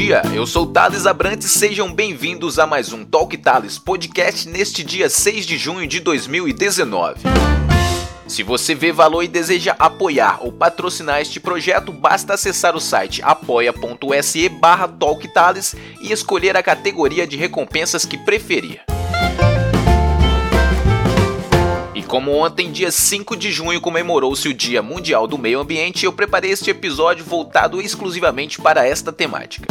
dia, eu sou Thales Abrantes, sejam bem-vindos a mais um Talk Thales podcast neste dia 6 de junho de 2019. Se você vê valor e deseja apoiar ou patrocinar este projeto, basta acessar o site apoia.se barra e escolher a categoria de recompensas que preferir. Como ontem, dia 5 de junho, comemorou-se o Dia Mundial do Meio Ambiente, eu preparei este episódio voltado exclusivamente para esta temática.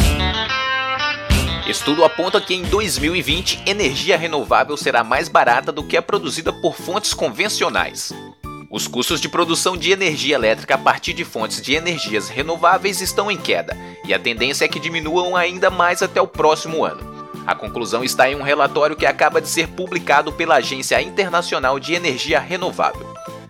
Estudo aponta que em 2020 energia renovável será mais barata do que a produzida por fontes convencionais. Os custos de produção de energia elétrica a partir de fontes de energias renováveis estão em queda, e a tendência é que diminuam ainda mais até o próximo ano. A conclusão está em um relatório que acaba de ser publicado pela Agência Internacional de Energia Renovável.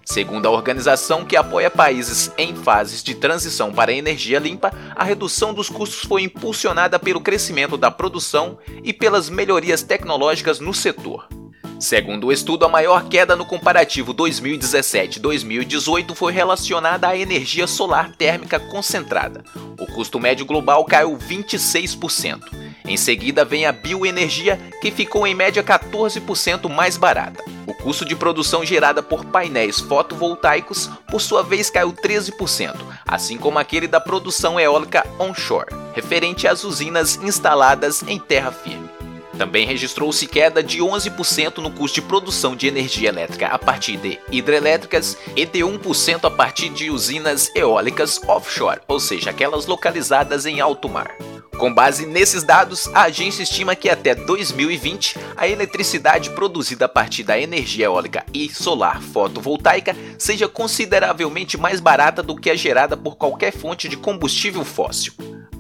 Segundo a organização que apoia países em fases de transição para energia limpa, a redução dos custos foi impulsionada pelo crescimento da produção e pelas melhorias tecnológicas no setor. Segundo o estudo, a maior queda no comparativo 2017-2018 foi relacionada à energia solar térmica concentrada. O custo médio global caiu 26%. Em seguida vem a bioenergia, que ficou em média 14% mais barata. O custo de produção gerada por painéis fotovoltaicos, por sua vez, caiu 13%, assim como aquele da produção eólica onshore, referente às usinas instaladas em terra firme. Também registrou-se queda de 11% no custo de produção de energia elétrica a partir de hidrelétricas e de 1% a partir de usinas eólicas offshore, ou seja, aquelas localizadas em alto mar. Com base nesses dados, a agência estima que até 2020 a eletricidade produzida a partir da energia eólica e solar fotovoltaica seja consideravelmente mais barata do que a gerada por qualquer fonte de combustível fóssil.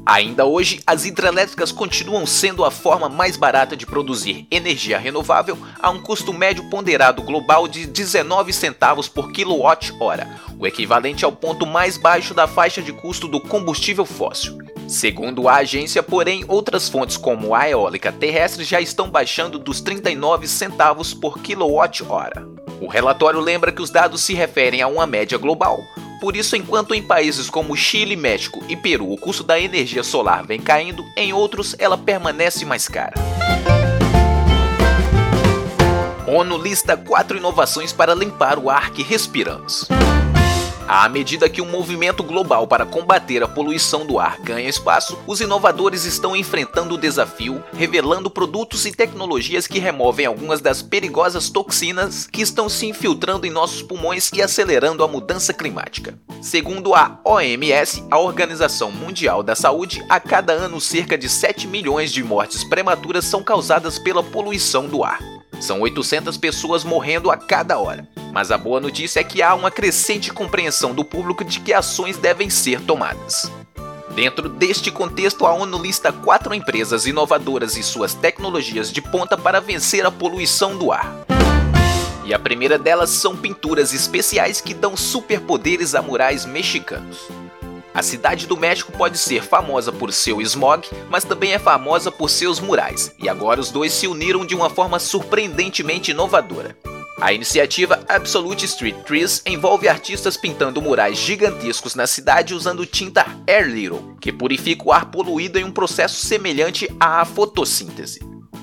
Ainda hoje, as hidrelétricas continuam sendo a forma mais barata de produzir energia renovável a um custo médio ponderado global de 19 centavos por quilowatt-hora, o equivalente ao ponto mais baixo da faixa de custo do combustível fóssil. Segundo a agência, porém, outras fontes como a eólica terrestre já estão baixando dos 39 centavos por quilowatt-hora. O relatório lembra que os dados se referem a uma média global. Por isso, enquanto em países como Chile, México e Peru o custo da energia solar vem caindo, em outros ela permanece mais cara. ONU lista quatro inovações para limpar o ar que respiramos. À medida que o movimento global para combater a poluição do ar ganha espaço, os inovadores estão enfrentando o desafio, revelando produtos e tecnologias que removem algumas das perigosas toxinas que estão se infiltrando em nossos pulmões e acelerando a mudança climática. Segundo a OMS, a Organização Mundial da Saúde, a cada ano cerca de 7 milhões de mortes prematuras são causadas pela poluição do ar. São 800 pessoas morrendo a cada hora. Mas a boa notícia é que há uma crescente compreensão do público de que ações devem ser tomadas. Dentro deste contexto, a ONU lista quatro empresas inovadoras e suas tecnologias de ponta para vencer a poluição do ar. E a primeira delas são pinturas especiais que dão superpoderes a murais mexicanos. A cidade do México pode ser famosa por seu smog, mas também é famosa por seus murais, e agora os dois se uniram de uma forma surpreendentemente inovadora. A iniciativa Absolute Street Trees envolve artistas pintando murais gigantescos na cidade usando tinta Air Little, que purifica o ar poluído em um processo semelhante à fotossíntese.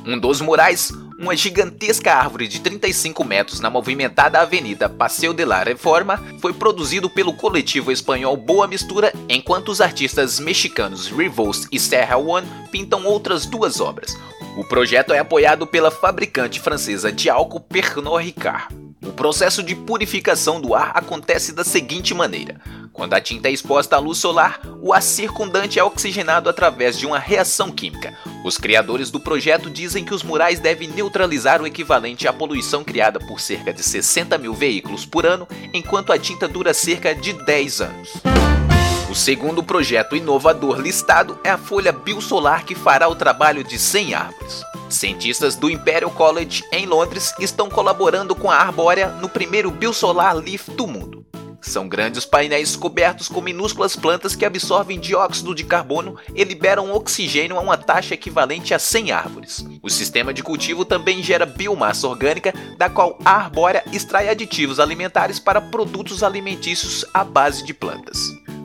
Um dos murais, uma gigantesca árvore de 35 metros na movimentada avenida Paseo de la Reforma, foi produzido pelo coletivo espanhol Boa Mistura, enquanto os artistas mexicanos Revost e Serra One pintam outras duas obras, o projeto é apoiado pela fabricante francesa de álcool Pernod Ricard. O processo de purificação do ar acontece da seguinte maneira: quando a tinta é exposta à luz solar, o ar circundante é oxigenado através de uma reação química. Os criadores do projeto dizem que os murais devem neutralizar o equivalente à poluição criada por cerca de 60 mil veículos por ano, enquanto a tinta dura cerca de 10 anos. O segundo projeto inovador listado é a folha biosolar que fará o trabalho de 100 árvores. Cientistas do Imperial College em Londres estão colaborando com a Arbórea no primeiro biosolar Leaf do mundo. São grandes painéis cobertos com minúsculas plantas que absorvem dióxido de carbono e liberam oxigênio a uma taxa equivalente a 100 árvores. O sistema de cultivo também gera biomassa orgânica, da qual a arbórea extrai aditivos alimentares para produtos alimentícios à base de plantas.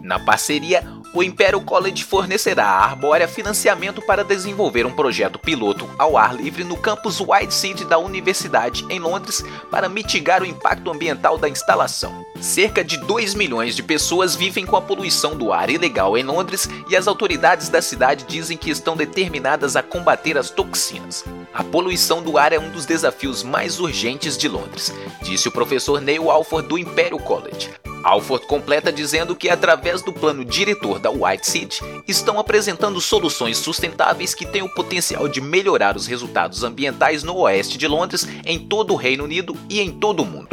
Na parceria, o Imperial College fornecerá à Arbórea financiamento para desenvolver um projeto piloto ao ar livre no campus White City da Universidade em Londres para mitigar o impacto ambiental da instalação. Cerca de 2 milhões de pessoas vivem com a poluição do ar ilegal em Londres e as autoridades da cidade dizem que estão determinadas a combater as toxinas. A poluição do ar é um dos desafios mais urgentes de Londres, disse o professor Neil Alford do Imperial College. Alford completa dizendo que, através do plano diretor da White City, estão apresentando soluções sustentáveis que têm o potencial de melhorar os resultados ambientais no oeste de Londres, em todo o Reino Unido e em todo o mundo.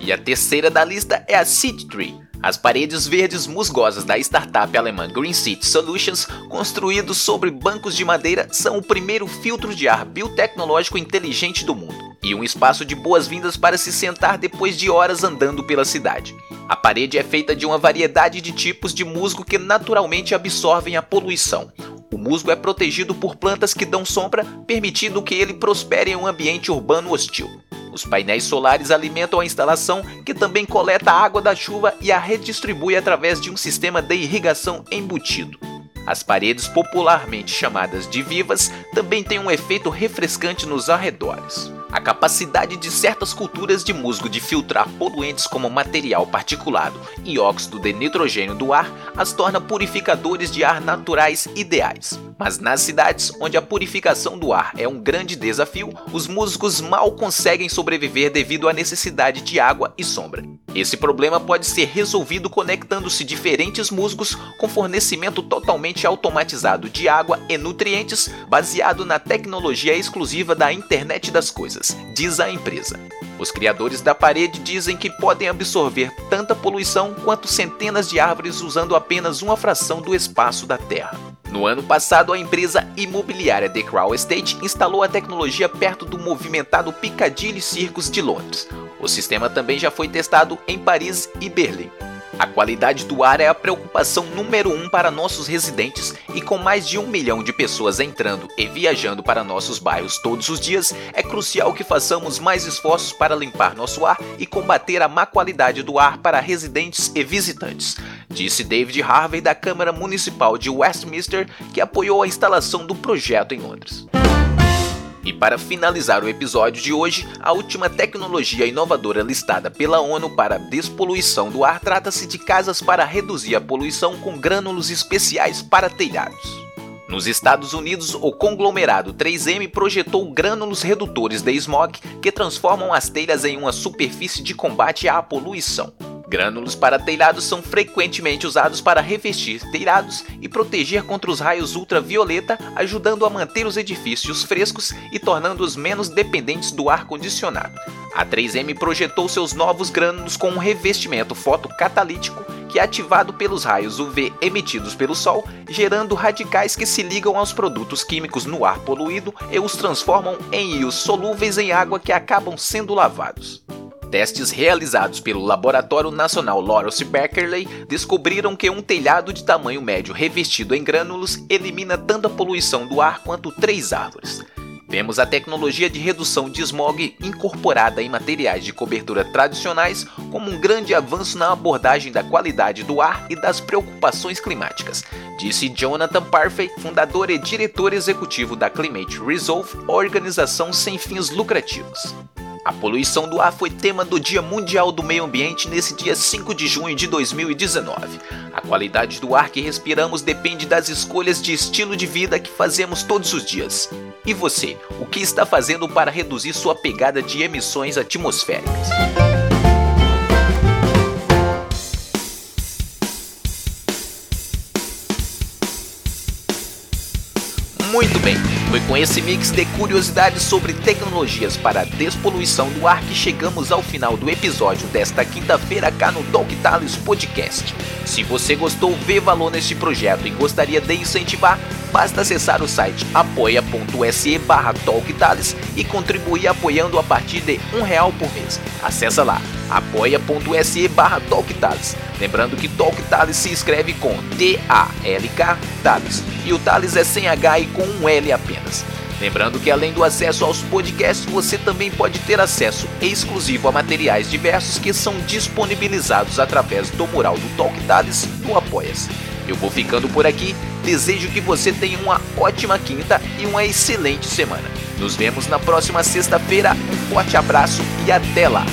E a terceira da lista é a City Tree. As paredes verdes musgosas da startup alemã Green City Solutions, construídos sobre bancos de madeira, são o primeiro filtro de ar biotecnológico inteligente do mundo e um espaço de boas-vindas para se sentar depois de horas andando pela cidade. A parede é feita de uma variedade de tipos de musgo que naturalmente absorvem a poluição. O musgo é protegido por plantas que dão sombra, permitindo que ele prospere em um ambiente urbano hostil. Os painéis solares alimentam a instalação, que também coleta a água da chuva e a redistribui através de um sistema de irrigação embutido. As paredes, popularmente chamadas de vivas, também têm um efeito refrescante nos arredores. A capacidade de certas culturas de musgo de filtrar poluentes como material particulado e óxido de nitrogênio do ar as torna purificadores de ar naturais ideais. Mas nas cidades onde a purificação do ar é um grande desafio, os musgos mal conseguem sobreviver devido à necessidade de água e sombra. Esse problema pode ser resolvido conectando-se diferentes musgos com fornecimento totalmente automatizado de água e nutrientes baseado na tecnologia exclusiva da Internet das Coisas, diz a empresa. Os criadores da parede dizem que podem absorver tanta poluição quanto centenas de árvores usando apenas uma fração do espaço da Terra. No ano passado, a empresa imobiliária The Crow Estate instalou a tecnologia perto do movimentado Piccadilly Circus de Londres, o sistema também já foi testado em Paris e Berlim. A qualidade do ar é a preocupação número um para nossos residentes e com mais de um milhão de pessoas entrando e viajando para nossos bairros todos os dias, é crucial que façamos mais esforços para limpar nosso ar e combater a má qualidade do ar para residentes e visitantes, disse David Harvey da Câmara Municipal de Westminster, que apoiou a instalação do projeto em Londres. E para finalizar o episódio de hoje, a última tecnologia inovadora listada pela ONU para a despoluição do ar trata-se de casas para reduzir a poluição com grânulos especiais para telhados. Nos Estados Unidos, o conglomerado 3M projetou grânulos redutores de smog que transformam as telhas em uma superfície de combate à poluição. Grânulos para telhados são frequentemente usados para revestir telhados e proteger contra os raios ultravioleta, ajudando a manter os edifícios frescos e tornando-os menos dependentes do ar condicionado. A 3M projetou seus novos grânulos com um revestimento fotocatalítico que é ativado pelos raios UV emitidos pelo Sol, gerando radicais que se ligam aos produtos químicos no ar poluído e os transformam em íons solúveis em água que acabam sendo lavados. Testes realizados pelo Laboratório Nacional Lawrence Berkeley descobriram que um telhado de tamanho médio revestido em grânulos elimina tanta poluição do ar quanto três árvores. Vemos a tecnologia de redução de smog incorporada em materiais de cobertura tradicionais como um grande avanço na abordagem da qualidade do ar e das preocupações climáticas, disse Jonathan Parfait, fundador e diretor executivo da Climate Resolve, organização sem fins lucrativos. Poluição do ar foi tema do Dia Mundial do Meio Ambiente nesse dia 5 de junho de 2019. A qualidade do ar que respiramos depende das escolhas de estilo de vida que fazemos todos os dias. E você, o que está fazendo para reduzir sua pegada de emissões atmosféricas? Muito bem, foi com esse mix de curiosidades sobre tecnologias para a despoluição do ar que chegamos ao final do episódio desta quinta-feira cá no Talk Tales Podcast. Se você gostou, vê valor neste projeto e gostaria de incentivar, basta acessar o site apoia.se barra e contribuir apoiando a partir de um real por mês. Acesse lá apoia.se barra Lembrando que Talk Tales se escreve com T-A-L-K Tales e o Tales é sem H e com um L apenas. Lembrando que além do acesso aos podcasts, você também pode ter acesso exclusivo a materiais diversos que são disponibilizados através do mural do Talk Tales no Apoia-se. Eu vou ficando por aqui, desejo que você tenha uma ótima quinta e uma excelente semana. Nos vemos na próxima sexta-feira, um forte abraço e até lá!